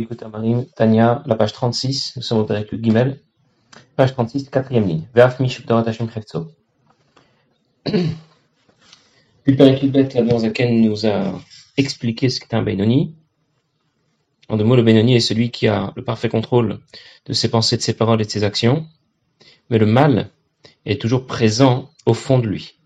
Likut Amarim, Tania, la page 36, nous sommes au Pérec Gimel, page 36, quatrième ligne. Ve'af mish Dorat Hashem. Puis le Pérec Bet, Zaken nous a expliqué ce qu'est un Benoni. En deux mots, le Benoni est celui qui a le parfait contrôle de ses pensées, de ses paroles et de ses actions, mais le mal est toujours présent au fond de lui.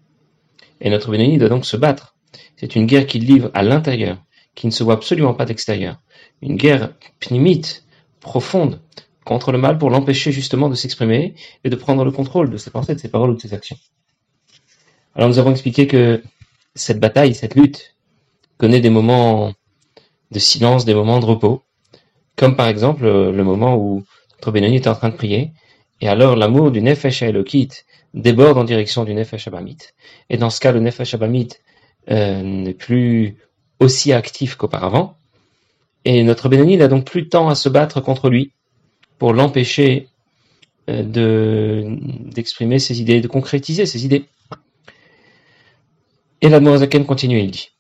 Et notre Benoni doit donc se battre. C'est une guerre qu'il livre à l'intérieur, qui ne se voit absolument pas d'extérieur une guerre pnimite, profonde, contre le mal pour l'empêcher justement de s'exprimer et de prendre le contrôle de ses pensées, de ses paroles ou de ses actions. Alors nous avons expliqué que cette bataille, cette lutte, connaît des moments de silence, des moments de repos, comme par exemple le moment où notre Benoni est en train de prier, et alors l'amour du Nefesh Elokit déborde en direction du Nefesh Abamit. Et dans ce cas, le Nefesh Abamit euh, n'est plus aussi actif qu'auparavant, et notre Benoni n'a donc plus temps à se battre contre lui pour l'empêcher euh, de d'exprimer ses idées, de concrétiser ses idées. Et la Moazaken continue, il dit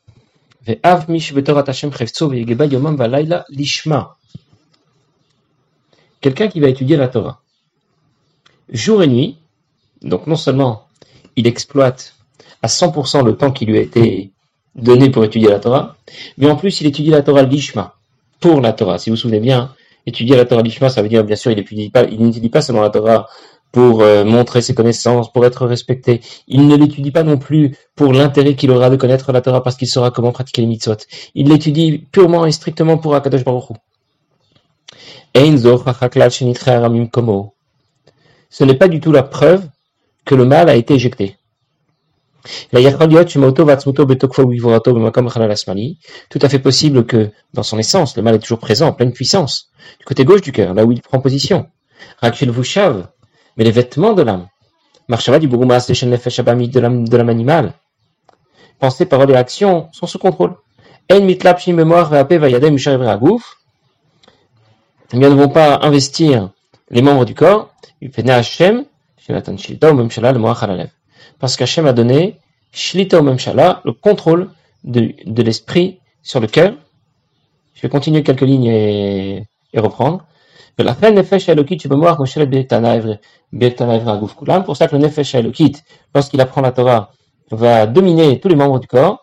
Quelqu'un qui va étudier la Torah. Jour et nuit, donc non seulement il exploite à 100% le temps qui lui a été donné pour étudier la Torah, mais en plus il étudie la Torah l'Ishma, pour la Torah. Si vous vous souvenez bien, étudier la Torah l'Ishma, ça veut dire, bien sûr, il n'étudie pas, il n'étudie pas seulement la Torah pour euh, montrer ses connaissances, pour être respecté. Il ne l'étudie pas non plus pour l'intérêt qu'il aura de connaître la Torah parce qu'il saura comment pratiquer les mitzvot. Il l'étudie purement et strictement pour Akadosh Baruch Hu. Ce n'est pas du tout la preuve que le mal a été éjecté. Tout à fait possible que, dans son essence, le mal est toujours présent, en pleine puissance, du côté gauche du cœur, là où il prend position. Mais les vêtements de l'âme, de l'âme animale, pensées, paroles et actions sont sous contrôle. Eh bien, ne vont pas investir les membres du corps, parce qu'Hachem a donné Shlita Memshala, le contrôle de, l'esprit sur le cœur. Je vais continuer quelques lignes et, et reprendre. Pour ça que le Nefesh Elokit, lorsqu'il apprend la Torah, va dominer tous les membres du corps,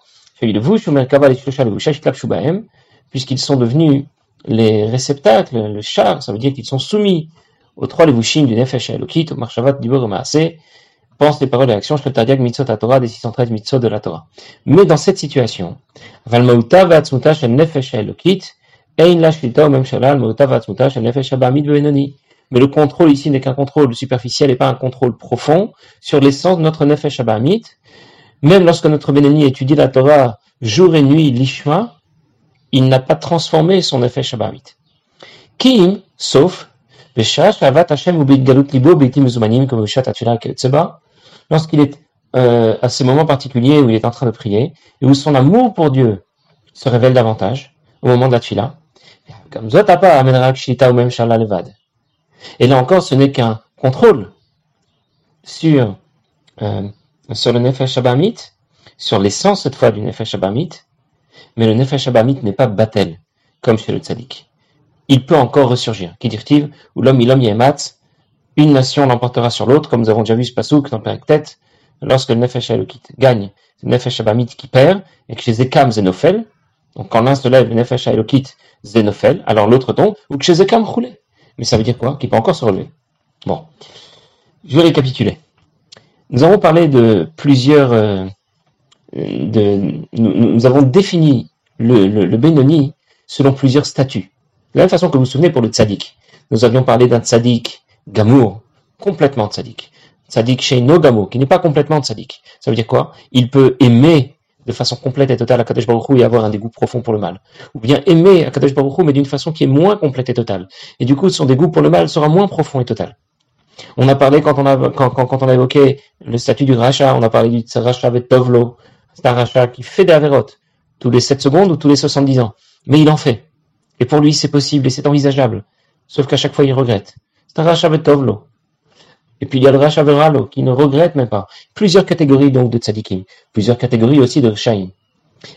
puisqu'ils sont devenus les réceptacles, le char, ça veut dire qu'ils sont soumis aux trois levushim du Nefesh Elokit, au Marshavat Dibur Maaseh, pense les paroles et actions, dire mitzvot à Torah des 613 mitzvot de la Torah. Mais dans cette situation, la. Mais le contrôle ici n'est qu'un contrôle superficiel et pas un contrôle profond sur l'essence de notre nefesh abamid. Même lorsque notre Benoni étudie la Torah jour et nuit, l'ishma, il n'a pas transformé son nefesh. Kim, sauf, avat Hashem ou galut libo beitim mezumanim comme lorsqu'il est euh, à ces moments particuliers où il est en train de prier, et où son amour pour Dieu se révèle davantage, au moment de la tfila, comme levad. Et là encore, ce n'est qu'un contrôle sur, euh, sur le Nefesh Abamit, sur l'essence cette fois du Nefesh Abamit, mais le Nefesh Abamit n'est pas battel, comme chez le Tzadik. Il peut encore ressurgir. Qui dit ou l'homme il une nation l'emportera sur l'autre, comme nous avons déjà vu ce pasouk dans Tête, lorsque le Nefesh Elokit gagne, c'est le Nefesh Abamit qui perd, et que chez Zekam Zenofel, donc quand l'un se lève, le Nefesh Elokit Zenofel, alors l'autre tombe, ou que chez Zekam roulé. Mais ça veut dire quoi? Qu'il peut encore se relever. Bon, je vais récapituler. Nous avons parlé de plusieurs... Euh, nous, avons défini le, le, le Benoni selon plusieurs statuts. De la même façon que vous vous souvenez pour le tzaddik. Nous avions parlé d'un tzaddik Gamour, complètement tzaddik. Tzaddik chez Gamour, qui n'est pas complètement tzaddik. Ça veut dire quoi? Il peut aimer de façon complète et totale à Kadesh Baruch et avoir un dégoût profond pour le mal. Ou bien aimer à Kadesh Baruch mais d'une façon qui est moins complète et totale. Et du coup, son dégoût pour le mal sera moins profond et total. On a parlé quand on a, évoqué le statut du rachat, on a parlé du rachat avec Tovlo. C'est un rachat qui fait des avérotes tous les 7 secondes ou tous les 70 ans. Mais il en fait. Et pour lui, c'est possible et c'est envisageable. Sauf qu'à chaque fois, il regrette. Et puis il y a le rachat Veralo, qui ne regrette même pas. Plusieurs catégories donc de tzadikim. Plusieurs catégories aussi de Shaim.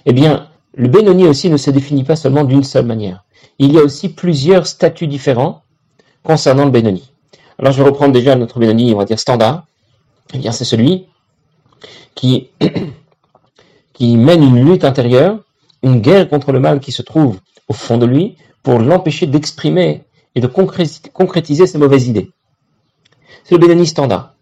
Eh bien, le Benoni aussi ne se définit pas seulement d'une seule manière. il y a aussi plusieurs statuts différents concernant le Benoni. Alors je vais reprendre déjà notre Benoni, on va dire standard. Eh bien, c'est celui qui mène une lutte intérieure, une guerre contre le mal qui se trouve au fond de lui pour l'empêcher d'exprimer et de concrétiser ses mauvaises idées. C'est le Benoni standard.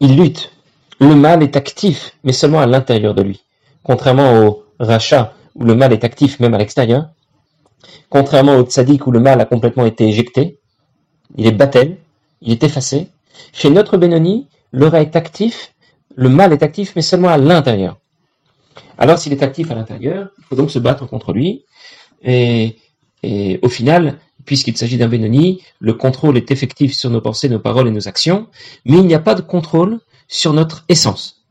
Il lutte. Le mal est actif, mais seulement à l'intérieur de lui. Contrairement au rachat, où le mal est actif même à l'extérieur, contrairement au tzaddik où le mal a complètement été éjecté, il est battel, il est effacé. Chez notre Benoni, le est actif, le mal est actif, mais seulement à l'intérieur. Alors s'il est actif à l'intérieur, il faut donc se battre contre lui. Et, et au final, puisqu'il s'agit d'un Benoni, le contrôle est effectif sur nos pensées, nos paroles et nos actions, mais il n'y a pas de contrôle sur notre essence.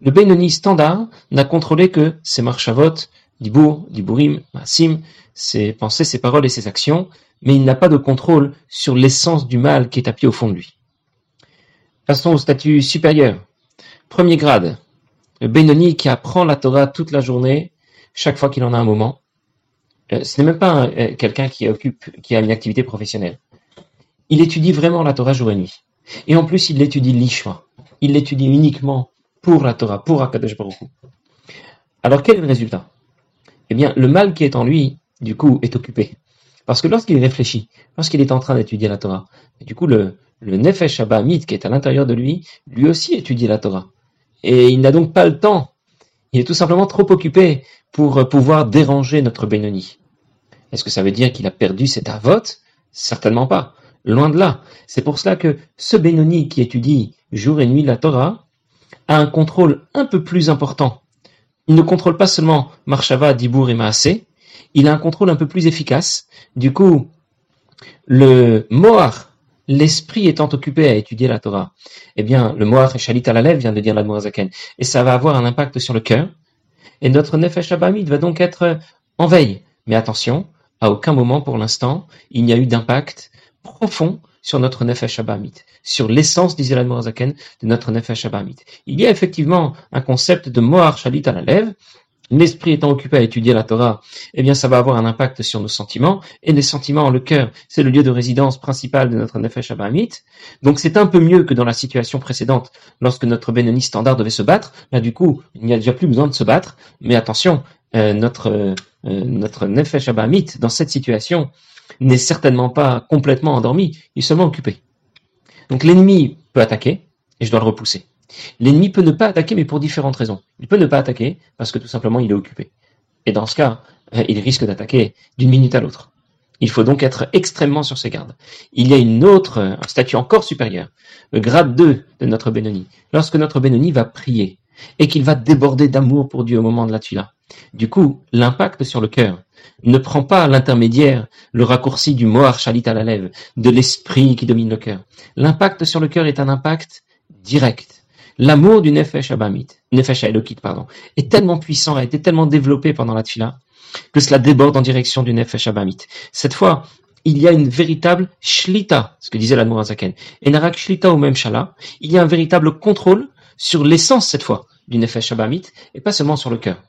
Le Benoni standard n'a contrôlé que ses marchavot, Dibour, Diburim, Massim, ses pensées, ses paroles et ses actions, mais il n'a pas de contrôle sur l'essence du mal qui est appuyé au fond de lui. Passons au statut supérieur. Premier grade, le Benoni qui apprend la Torah toute la journée, chaque fois qu'il en a un moment. Euh, ce n'est même pas euh, quelqu'un qui occupe, qui a une activité professionnelle. Il étudie vraiment la Torah jour et nuit. Et en plus, il l'étudie l'Ishma. Il l'étudie uniquement pour la Torah, pour Akadosh Baruch Alors, quel est le résultat? Eh bien, le mal qui est en lui, du coup, est occupé. Parce que lorsqu'il réfléchit, lorsqu'il est en train d'étudier la Torah, du coup, le, le Nefesh Abamit qui est à l'intérieur de lui, lui aussi étudie la Torah. Et il n'a donc pas le temps. Il est tout simplement trop occupé pour pouvoir déranger notre Benoni. Est-ce que ça veut dire qu'il a perdu cet avot Certainement pas. Loin de là. C'est pour cela que ce Benoni qui étudie jour et nuit la Torah a un contrôle un peu plus important. Il ne contrôle pas seulement Marshava, Dibour et Maasé, il a un contrôle un peu plus efficace. Du coup, le Moar, l'esprit étant occupé à étudier la Torah, eh bien, le Moar et Shalit à la lèvre vient de dire l'Admorazaken, et ça va avoir un impact sur le cœur. Et notre Nefesh Abamid va donc être en veille. Mais attention, à aucun moment pour l'instant, il n'y a eu d'impact profond sur notre Nefesh Abamid, sur l'essence, disait l'Admorazaken, de notre Nefesh Abamid. Il y a effectivement un concept de Moar Shalit à la lèvre, l'esprit étant occupé à étudier la Torah, eh bien, ça va avoir un impact sur nos sentiments. Et les sentiments, le cœur, c'est le lieu de résidence principal de notre Nefesh Abahamit. Donc, c'est un peu mieux que dans la situation précédente, lorsque notre Benoni standard devait se battre. Là, du coup, il n'y a déjà plus besoin de se battre. Mais attention, euh, notre, euh, notre Nefesh Abahamit, dans cette situation, n'est certainement pas complètement endormi. Il est seulement occupé. Donc, l'ennemi peut attaquer, et je dois le repousser. L'ennemi peut ne pas attaquer, mais pour différentes raisons. Il peut ne pas attaquer parce que tout simplement il est occupé. Et dans ce cas, euh, il risque d'attaquer d'une minute à l'autre. Il faut donc être extrêmement sur ses gardes. Il y a une autre, un statut encore supérieur, le grade 2 de notre Benoni. Lorsque notre Benoni va prier et qu'il va déborder d'amour pour Dieu au moment de la tuila. Du coup, l'impact sur le cœur ne prend pas l'intermédiaire, le raccourci du Mohar Shalit à la lèvre, de l'esprit qui domine le cœur. L'impact sur le cœur est un impact direct L'amour du Nefesh Abamit, Nefesh Elokit, pardon, est tellement puissant, a été tellement développé pendant la Tfila, que cela déborde en direction du Nefesh Abamit. Cette fois, il y a une véritable shlita, ce que disait l'Admour Azaken. Et narak shlita ou même shala, il y a un véritable contrôle sur l'essence, cette fois, du Nefesh Abamit, et pas seulement sur le cœur.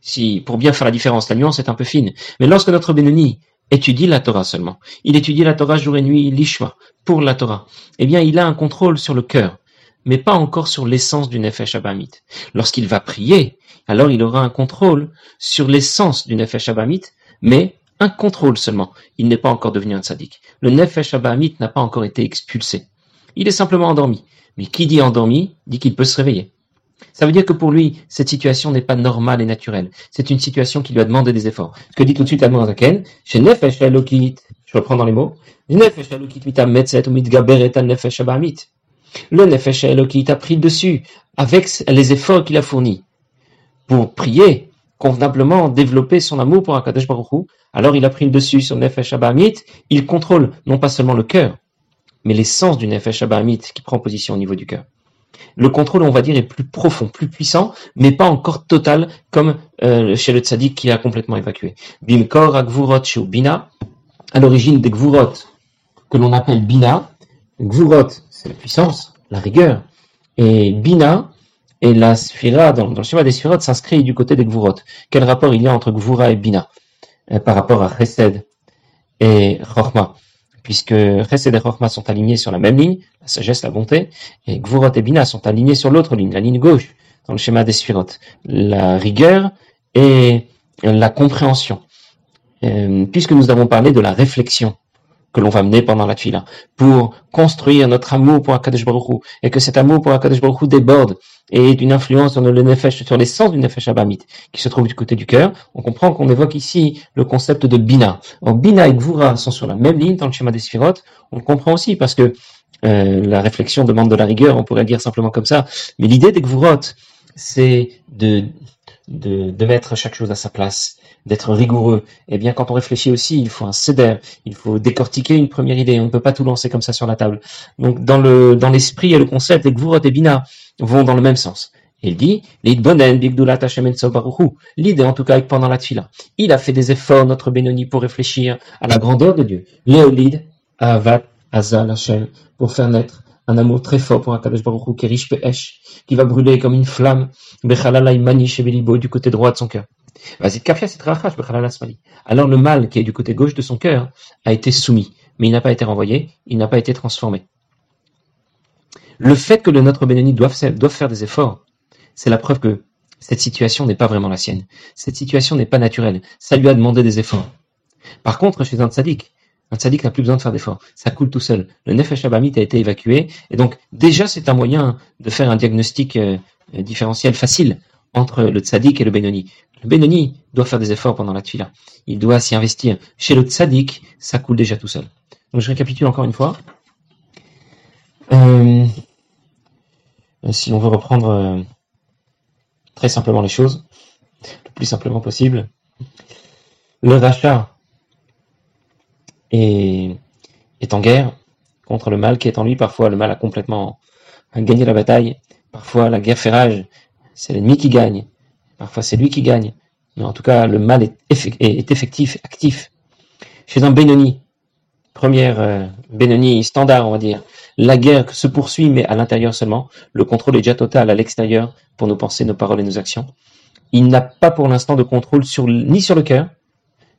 Si, pour bien faire la différence, la nuance est un peu fine. Mais lorsque notre Benoni étudie la Torah seulement, il étudie la Torah jour et nuit, l'Ishma, pour la Torah, eh bien, il a un contrôle sur le cœur mais pas encore sur l'essence du Nefesh Abamit. Lorsqu'il va prier, alors il aura un contrôle sur l'essence du Nefesh Abamit, mais un contrôle seulement. Il n'est pas encore devenu un tzaddik. Le Nefesh Abamit n'a pas encore été expulsé. Il est simplement endormi. Mais qui dit endormi dit qu'il peut se réveiller. Ça veut dire que pour lui, cette situation n'est pas normale et naturelle. C'est une situation qui lui a demandé des efforts. Ce que dit tout de suite Admon Zaken, je reprends dans les mots, Nefesh Elokit. Le Nefesh qui a pris dessus avec les efforts qu'il a fournis pour prier convenablement, développer son amour pour Akadosh Baruch alors il a pris le dessus sur Nefesh Abahamit, il contrôle non pas seulement le cœur, mais l'essence du Nefesh Abahamit qui prend position au niveau du cœur. Le contrôle, on va dire, est plus profond, plus puissant, mais pas encore total comme euh, chez le tzaddik qui a complètement évacué. Bimkor Agvurot Bina, à l'origine des Gvurot, que l'on appelle Bina, Gvurot, c'est la puissance, la rigueur. Et Bina et la Sphira, dans, le schéma des Sphirot, s'inscrit du côté des Gvurot. Quel rapport il y a entre Gvura et Bina euh, par rapport à Chesed et Chorma, puisque Chesed et Chorma sont alignés sur la même ligne, la sagesse, la bonté, et Gvurot et Bina sont alignés sur l'autre ligne, la ligne gauche, dans le schéma des Sphirot, la rigueur et la compréhension. Euh, puisque nous avons parlé de la réflexion que l'on va mener pendant la tuila, pour construire notre amour pour Akadosh Baruch et que cet amour pour Akadosh Baruch déborde et ait une influence sur le nefesh, sur l'essence du nefesh abamit, qui se trouve du côté du cœur, on comprend qu'on évoque ici le concept de bina. Bina et gvura sont sur la même ligne dans le schéma des sphirotes, on le comprend aussi parce que euh, la réflexion demande de la rigueur, on pourrait dire simplement comme ça, mais l'idée des gvurot, c'est de mettre chaque chose à sa place, d'être rigoureux. Eh bien, quand on réfléchit aussi, il faut un céder, il faut décortiquer une première idée. On ne peut pas tout lancer comme ça sur la table. Donc, dans le dans l'esprit et le concept, les Gvurot et Bina vont dans le même sens. Il dit, l'idée en tout cas pendant la tfila. Il a fait des efforts, notre Benoni, pour réfléchir à la grandeur de Dieu. Léolide, Avat, Azal, Hashem, pour faire naître un amour très fort pour Akadosh Baruch qui est riche qui va brûler comme une flamme, du côté droit de son cœur. Alors le mal qui est du côté gauche de son cœur a été soumis, mais il n'a pas été renvoyé, il n'a pas été transformé. Le fait que le notre Bénéni doive, faire des efforts, c'est la preuve que cette situation n'est pas vraiment la sienne. Cette situation n'est pas naturelle. Ça lui a demandé des efforts. Par contre, chez un tzaddik, un tzaddik n'a plus besoin de faire d'efforts. Ça coule tout seul. Le nefesh abamit a été évacué. Et donc, déjà, c'est un moyen de faire un diagnostic euh, différentiel facile entre le tzaddik et le Benoni. Le Benoni doit faire des efforts pendant la tuila. Il doit s'y investir. Chez le tzaddik, ça coule déjà tout seul. Donc je récapitule encore une fois. Euh, si on veut reprendre euh, très simplement les choses, le plus simplement possible, le rachat est en guerre contre le mal qui est en lui. Parfois, le mal a complètement gagné la bataille. Parfois, la guerre fait rage c'est l'ennemi qui gagne. Parfois, c'est lui qui gagne. Mais en tout cas, le mal est, effectif, actif. Chez un Benoni, première euh, Benoni standard, on va dire, la guerre se poursuit, mais à l'intérieur seulement. Le contrôle est déjà total à l'extérieur pour nos pensées, nos paroles et nos actions. Il n'a pas pour l'instant de contrôle ni sur le cœur,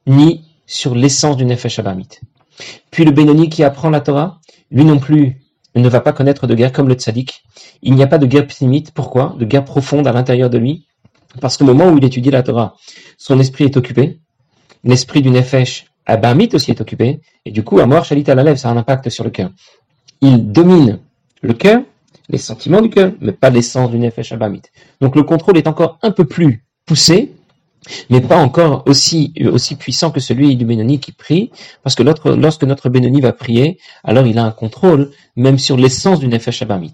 ni sur l'essence du Nefesh Abamit. Puis le Benoni qui apprend la Torah, lui non plus ne va pas connaître de guerre comme le tzaddik. Il n'y a pas de guerre psimite. Pourquoi? De guerre profonde à l'intérieur de lui. Parce qu'au moment où il étudie la Torah, son esprit est occupé. L'esprit du Nefesh Abamit aussi est occupé. Et du coup, à mort, Shalit à la lèvre, ça a un impact sur le cœur. Il domine le cœur, les sentiments du cœur, mais pas l'essence du Nefesh Abamit. Donc le contrôle est encore un peu plus poussé mais pas encore aussi, aussi puissant que celui du Bénoni qui prie, parce que lorsque notre Bénoni va prier, alors il a un contrôle même sur l'essence du Nefesh Abamit.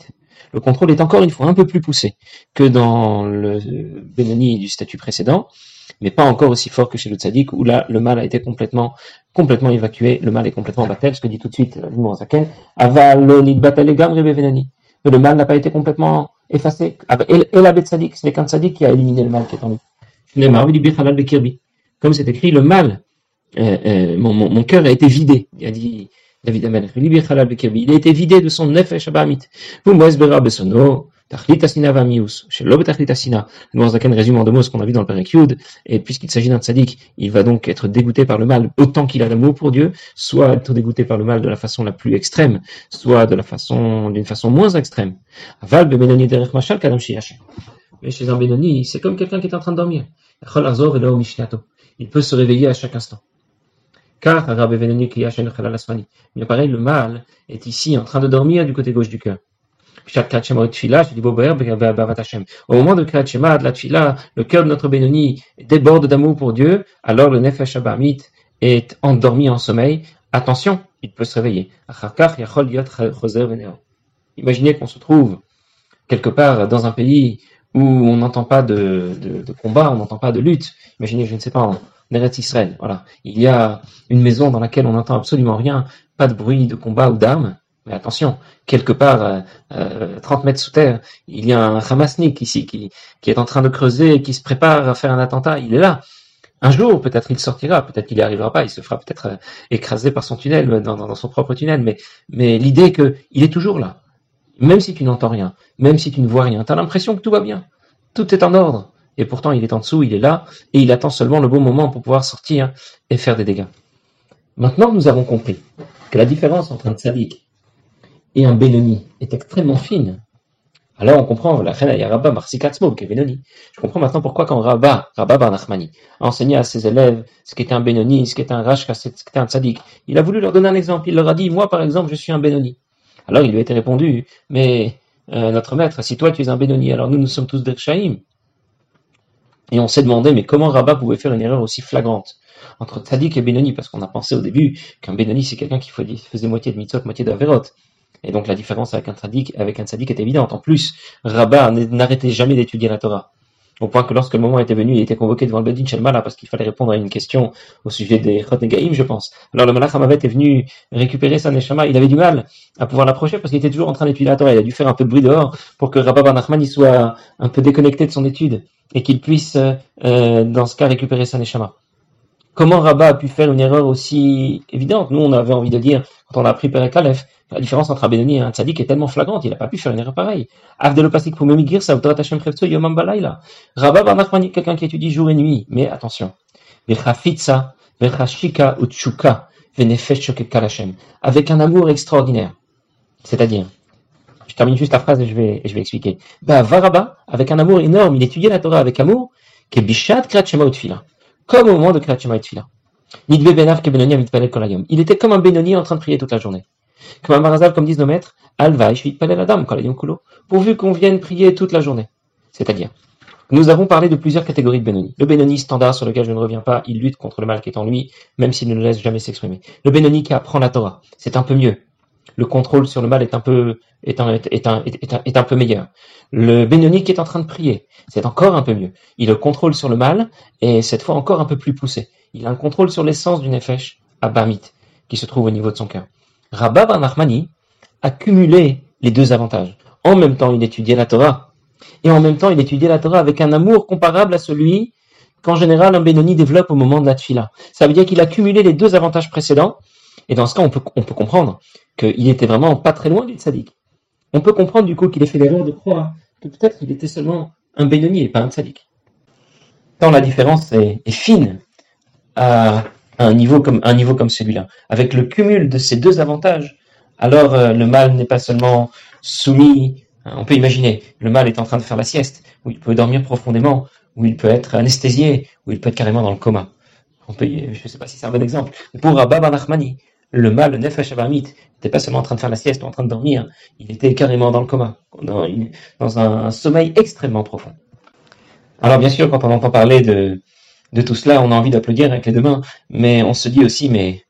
Le contrôle est encore une fois un peu plus poussé que dans le Bénoni du statut précédent, mais pas encore aussi fort que chez le Tzadik, où là, le mal a été complètement, complètement évacué, le mal est complètement battu, ce que dit tout de suite le Zaken, Mais le mal n'a pas été complètement effacé. Et la Tzadik, ce n'est qu'un Tzadik qui a éliminé le mal qui est en lui. Comme c'est écrit, le mal, euh, euh, mon, mon, mon, cœur a été vidé, il a dit David Amelech. Il a été vidé de son nefesh abamit. Le Zaken résume en deux mots ce qu'on a vu dans le Père Yud, et puisqu'il s'agit d'un tzaddik, il va donc être dégoûté par le mal autant qu'il a d'amour pour Dieu, soit être dégoûté par le mal de la façon la plus extrême, soit de la façon, d'une façon moins extrême. Aval mais chez un Benoni, c'est comme quelqu'un qui est en train de dormir. Il peut se réveiller à chaque instant. Car, mais pareil, le mal est ici en train de dormir du côté gauche du cœur. Au moment de Kriyat de le cœur de notre Benoni déborde d'amour pour Dieu, alors le Nefesh Abamit est endormi en sommeil. Attention, il peut se réveiller. Imaginez qu'on se trouve quelque part dans un pays où on n'entend pas de, de, combat, on n'entend pas de lutte. Imaginez, je ne sais pas, en Eretz Israël, voilà. Il y a une maison dans laquelle on n'entend absolument rien, pas de bruit de combat ou d'armes. Mais attention, quelque part, euh, euh, 30 mètres sous terre, il y a un Hamasnik ici qui, qui est en train de creuser qui se prépare à faire un attentat. Il est là. Un jour, peut-être il sortira, peut-être qu'il n'y arrivera pas, il se fera peut-être euh, écraser par son tunnel, dans, dans, dans, son propre tunnel, mais, mais l'idée qu'il est toujours là même si tu n'entends rien, même si tu ne vois rien, tu as l'impression que tout va bien, tout est en ordre. et pourtant il est en dessous, il est là, et il attend seulement le bon moment pour pouvoir sortir et faire des dégâts. Maintenant, nous avons compris que la différence entre un tzaddik et un Benoni est extrêmement fine. Alors on comprend, la reine Rabba Marsikatzmo, qui est Benoni. Je comprends maintenant pourquoi quand Rabba, Rabba Bar Nachmani, a enseigné à ses élèves ce qu'était un Benoni, ce qu'était un Rashka, ce qu'était un tzaddik, il a voulu leur donner un exemple. Il leur a dit, moi par exemple, je suis un Benoni. Alors il lui a été répondu, mais euh, notre maître, si toi tu es un Benoni, alors nous, nous sommes tous des. Et on s'est demandé, mais comment Rabba pouvait faire une erreur aussi flagrante entre Tzadik et Benoni, parce qu'on a pensé au début qu'un Benoni c'est quelqu'un qui faisait moitié de mitzvot, moitié d'Averot. Et donc la différence avec un Tzadik, avec un est évidente. En plus, Rabba n'arrêtait jamais d'étudier la Torah. Au point que lorsque le moment était venu, il était convoqué devant le Bedin Shelmala parce qu'il fallait répondre à une question au sujet des Chot Negaim, je pense. Alors le Malach Hamavet est venu récupérer sa Neshama. Il avait du mal à pouvoir l'approcher parce qu'il était toujours en train d'étudier la Torah. Il a dû faire un peu de bruit dehors pour que Rabba Bar soit un peu déconnecté de son étude et qu'il puisse, euh, dans ce cas, récupérer sa Neshama. Comment Rabat a pu faire une erreur aussi évidente? Nous, on avait envie de dire, quand on a appris Perek Aleph, la différence entre un Benoni et un est tellement flagrante, il n'a pas pu faire une erreur pareille. Pour Memigir, Balayla. Rabat quelqu'un qui étudie jour et nuit. Mais attention. Avec un amour extraordinaire. C'est-à-dire, je termine juste la phrase et je vais, expliquer. Bah, Varaba, avec un amour énorme, il étudiait la Torah avec amour, que Bishat Kratchema Utfila comme au moment de Kriyat. Il était comme un Benoni en train de prier toute la journée. Comme un Marazal, comme disent nos maîtres, pourvu qu'on vienne prier toute la journée. C'est-à-dire, nous avons parlé de plusieurs catégories de Benoni. Le Benoni standard sur lequel je ne reviens pas, il lutte contre le mal qui est en lui, même s'il ne le laisse jamais s'exprimer. Le Benoni qui apprend la Torah, c'est un peu mieux le contrôle sur le mal est un peu est un, est un, est un, peu meilleur. Le Benoni qui est en train de prier, c'est encore un peu mieux. Il a le contrôle sur le mal et cette fois encore un peu plus poussé. Il a un contrôle sur l'essence du nefesh Bamit qui se trouve au niveau de son cœur. Rabba Bar Nachmani a cumulé les deux avantages. En même temps, il étudiait la Torah et en même temps, il étudiait la Torah avec un amour comparable à celui qu'en général un Benoni développe au moment de la tfila. Ça veut dire qu'il a cumulé les deux avantages précédents et dans ce cas, on peut, on peut comprendre qu'il était vraiment pas très loin du tzaddik. On peut comprendre du coup qu'il ait fait l'erreur de croire que peut-être il était seulement un Benoni et pas un tzaddik. Tant la différence est, fine à un niveau comme, comme celui-là. Avec le cumul de ces deux avantages, alors euh, le mal n'est pas seulement soumis, hein, on peut imaginer, le mal est en train de faire la sieste, où il peut dormir profondément, où il peut être anesthésié, où il peut être carrément dans le coma. On peut, je ne sais pas si c'est un bon exemple. Pour Abba Nachmani, le mal, le Nefesh Abamit, n'était pas seulement en train de faire la sieste ou en train de dormir, il était carrément dans le coma, dans, un sommeil extrêmement profond. Alors bien sûr, quand on entend parler de, tout cela, on a envie d'applaudir avec les deux mains, mais on se dit aussi, mais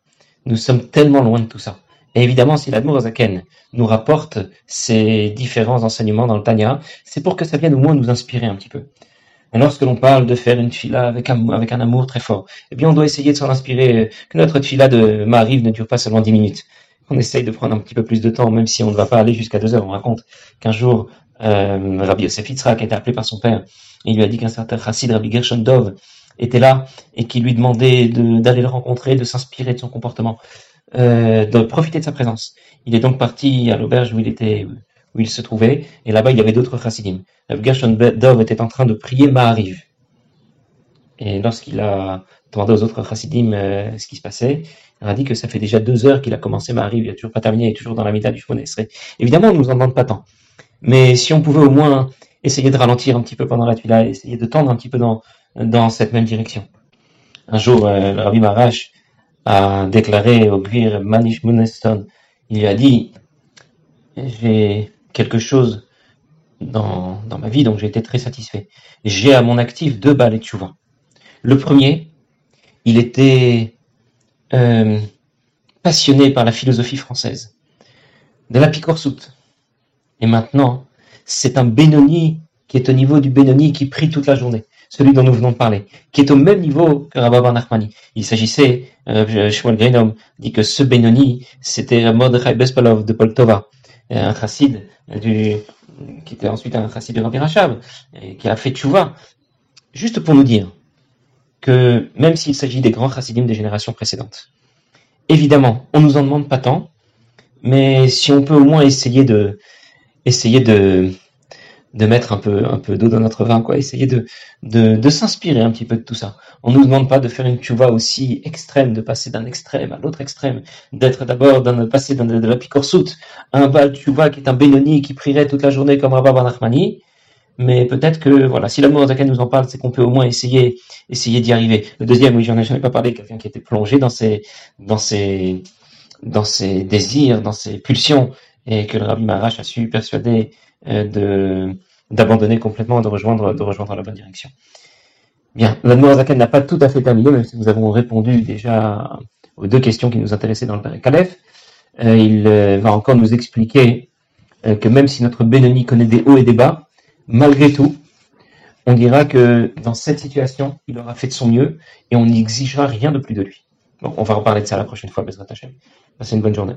nous sommes tellement loin de tout ça. Et évidemment, si l'Admour Zaken nous rapporte ces différents enseignements dans le Tanya, c'est pour que ça vienne au moins nous inspirer un petit peu lorsque l'on parle de faire une fila avec un, avec un amour très fort, eh bien, on doit essayer de s'en inspirer, que notre fila de Mariv ne dure pas seulement dix minutes. On essaye de prendre un petit peu plus de temps, même si on ne va pas aller jusqu'à deux heures. On raconte qu'un jour, euh, Rabbi Yosef Yitzhak été appelé par son père. Et il lui a dit qu'un certain Chassid, Rabbi Gershon Dov, était là et qui lui demandait d'aller le rencontrer, de s'inspirer de son comportement, euh, de profiter de sa présence. Il est donc parti à l'auberge où il était où il se trouvait, et là-bas il y avait d'autres chassidim. Rav Gershon Dov était en train de prier Mahariv. Et lorsqu'il a demandé aux autres chassidim euh, ce qui se passait, il a dit que ça fait déjà deux heures qu'il a commencé Mahariv, il n'a toujours pas terminé, il est toujours dans la mitad du Shmonesre. Évidemment, on ne nous en demande pas tant. Mais si on pouvait au moins essayer de ralentir un petit peu pendant la tuila, essayer de tendre un petit peu dans, dans cette même direction. Un jour, euh, le Rabbi Marash a déclaré au Gwir Manish Muneston, il lui a dit, j'ai quelque chose dans, dans ma vie, donc j'ai été très satisfait. J'ai à mon actif deux balles et vois. Le premier, il était euh, passionné par la philosophie française, de la picorsoute. Et maintenant, c'est un Benoni qui est au niveau du Benoni qui prie toute la journée, celui dont nous venons de parler, qui est au même niveau que Rabbi Nachmani. Il s'agissait, euh, Shmuel dit que ce Benoni, c'était Mordechai Bespalov de Poltova, un chassid qui était ensuite un chassid de Rabbi Rachab, qui a fait tchouva, juste pour nous dire que même s'il s'agit des grands chassidim des générations précédentes, évidemment, on nous en demande pas tant, mais si on peut au moins essayer de, essayer de, de mettre un peu, un peu d'eau dans notre vin, quoi. Essayer de, de, de s'inspirer un petit peu de tout ça. On nous demande pas de faire une tchouva aussi extrême, de passer d'un extrême à l'autre extrême, d'être d'abord, de passer de, de la picorsoute un bal tchouva qui est un bénoni qui prierait toute la journée comme Rabba Banachmani. Mais peut-être que, voilà, si l'amour laquelle nous en parle, c'est qu'on peut au moins essayer, essayer d'y arriver. Le deuxième, oui, j'en ai jamais pas parlé, quelqu'un qui était plongé dans ses, dans ses, dans ses désirs, dans ses pulsions, et que le Rabbi Marash a su persuader de d'abandonner complètement, de rejoindre, de rejoindre la bonne direction. Bien, l'Admorazaken n'a pas tout à fait terminé, même si nous avons répondu déjà aux deux questions qui nous intéressaient dans le Calef. Euh, il euh, va encore nous expliquer que même si notre Bénoni connaît des hauts et des bas, malgré tout, on dira que dans cette situation, il aura fait de son mieux et on n'exigera rien de plus de lui. Donc, on va reparler de ça la prochaine fois, Bezrat Hashem. Passez une bonne journée.